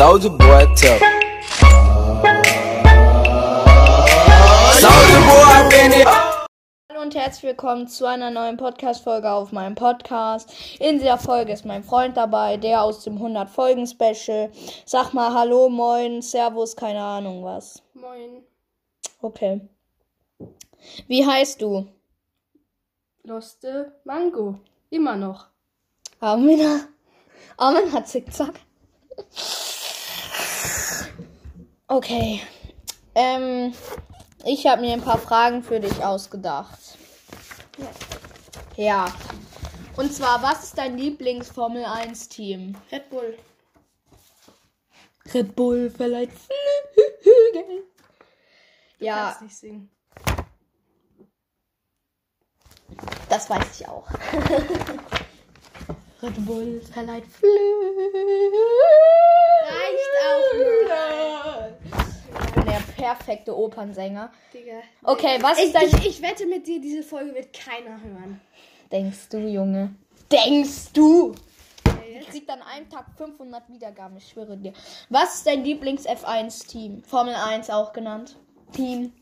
Soldier boy tough. Soldier boy been it. Hallo und herzlich willkommen zu einer neuen Podcast-Folge auf meinem Podcast. In dieser Folge ist mein Freund dabei, der aus dem 100-Folgen-Special. Sag mal Hallo, Moin, Servus, keine Ahnung was. Moin. Okay. Wie heißt du? Loste Mango. Immer noch. Armin, Armin hat Zickzack. Okay. Ähm, ich habe mir ein paar Fragen für dich ausgedacht. Ja. Und zwar, was ist dein Lieblings-Formel 1-Team? Red Bull. Red Bull verleiht Flügel. Ja, Kannst nicht singen. das weiß ich auch. Red Bull verleiht Flügel. Reicht Ich bin der perfekte Opernsänger. Digga. Okay, was Ich, ist dein... ich, ich wette mit dir, diese Folge wird keiner hören. Denkst du, Junge? Denkst du? Ich krieg dann einen Tag 500 Wiedergaben, ich schwöre dir. Was ist dein Lieblings-F1-Team? Formel 1 auch genannt. Team.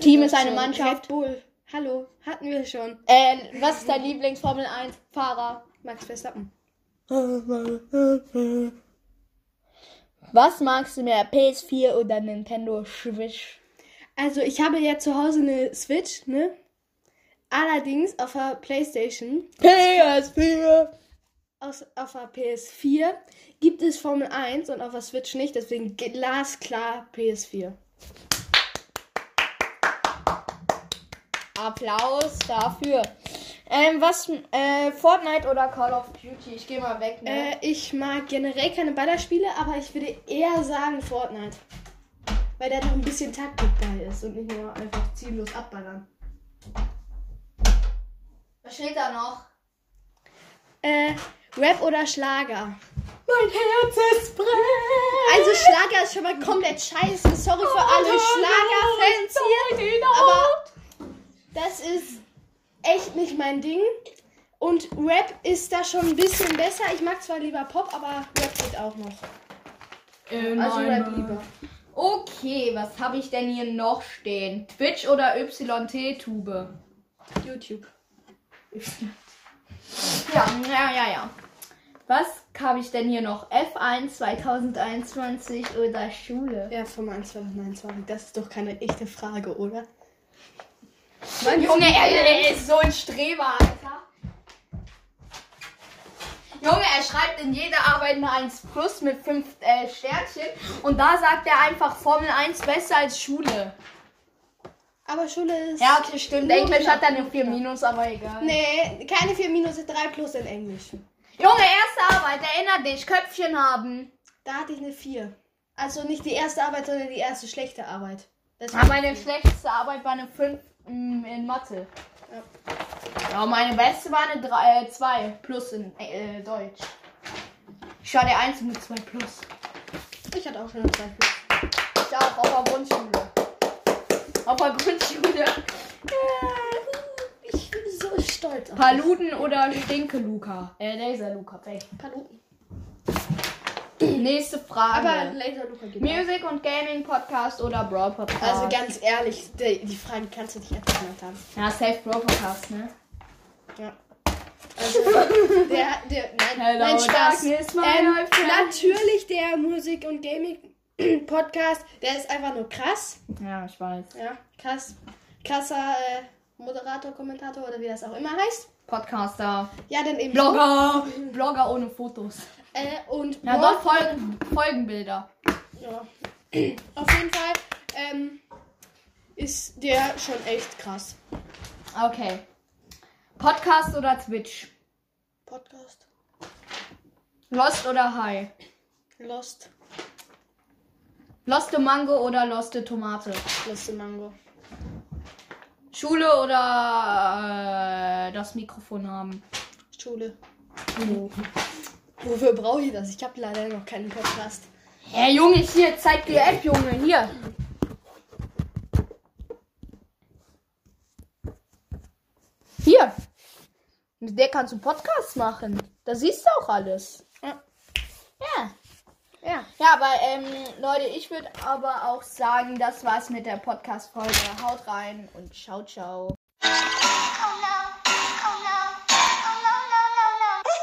Team ist eine Schon. Mannschaft. Red Bull. Hallo. Hatten wir schon. Äh, was ist dein Lieblings-Formel 1-Fahrer? Max Verstappen. Was magst du mehr, PS4 oder Nintendo Switch? Also, ich habe ja zu Hause eine Switch, ne? Allerdings auf der Playstation, PS4! aus, auf der PS4 gibt es Formel 1 und auf der Switch nicht, deswegen glasklar PS4. Applaus dafür. Ähm, was, äh, Fortnite oder Call of Duty? Ich geh mal weg, ne? Äh, ich mag generell keine Ballerspiele, aber ich würde eher sagen Fortnite. Weil da noch ein bisschen Taktik bei ist und nicht nur einfach ziellos abballern. Was steht da noch? Äh, Rap oder Schlager? Mein Herz ist brennt. Also Schlager ist schon mal komplett scheiße. Sorry für alle Schlagerfans hier. Aber das ist echt nicht mein Ding. Und Rap ist da schon ein bisschen besser. Ich mag zwar lieber Pop, aber Rap geht auch noch. Also Rap lieber. Okay, was habe ich denn hier noch stehen? Twitch oder YT-Tube? YouTube. Ja, ja, ja, ja. Was habe ich denn hier noch? F1 2021 oder Schule? Ja, vom 1 2029. Das ist doch keine echte Frage, oder? Junge, er, er ist so ein Streber, Alter. Junge, er schreibt in jeder Arbeit eine 1 plus mit 5 äh, Sternchen. Und da sagt er einfach Formel 1 besser als Schule. Aber Schule ist. Ja, okay, stimmt. Englisch hat dann eine nur 4 knapp. minus, aber egal. Nee, keine 4 minus, 3 plus in Englisch. Junge, erste Arbeit, erinner dich, Köpfchen haben. Da hatte ich eine 4. Also nicht die erste Arbeit, sondern die erste schlechte Arbeit. Das Ja, meine schlechteste Arbeit war eine 5 mm, in Mathe. Ja, meine beste war eine 2 plus in äh, Deutsch. Ich war der Einzige mit 2 plus. Ich hatte auch schon eine 2 plus. Ich auch auf der Grundschule. Auf der Grundschule. Ich bin so stolz auf Paluden oder Stinke Luca? Äh, Laser Luca. Ey. Paluten. Nächste Frage. Aber Laser Luca geht. Music und Gaming Podcast oder Brawl Podcast? Also ganz ehrlich, die, die Frage kannst du nicht einfach genannt haben. Ja, Safe Brawl Podcast, ne? Ja. Also, der, der, nein, Hello, nein, Spaß. Ähm, natürlich der Musik- und Gaming-Podcast, der ist einfach nur krass. Ja, ich weiß. Ja, krass. Krasser äh, Moderator, Kommentator oder wie das auch immer heißt. Podcaster. Ja, dann eben. Blogger. Blogger ohne Fotos. Äh, und Ja, Brawl- doch, Folgen, Folgenbilder. Ja. Auf jeden Fall ähm, ist der schon echt krass. Okay. Podcast oder Twitch? Podcast. Lost oder High? Lost. Loste Mango oder Loste Tomate? Lost Mango. Schule oder äh, das Mikrofon haben? Schule. Wofür brauche ich das? Ich habe leider noch keinen Podcast. Hey Junge, hier, zeig dir App, Junge, hier. Hier. Mit der kannst du Podcasts machen. Da siehst du auch alles. Ja. Aber ähm, Leute, ich würde aber auch sagen, das war's mit der Podcast-Folge. Haut rein und ciao, ciao.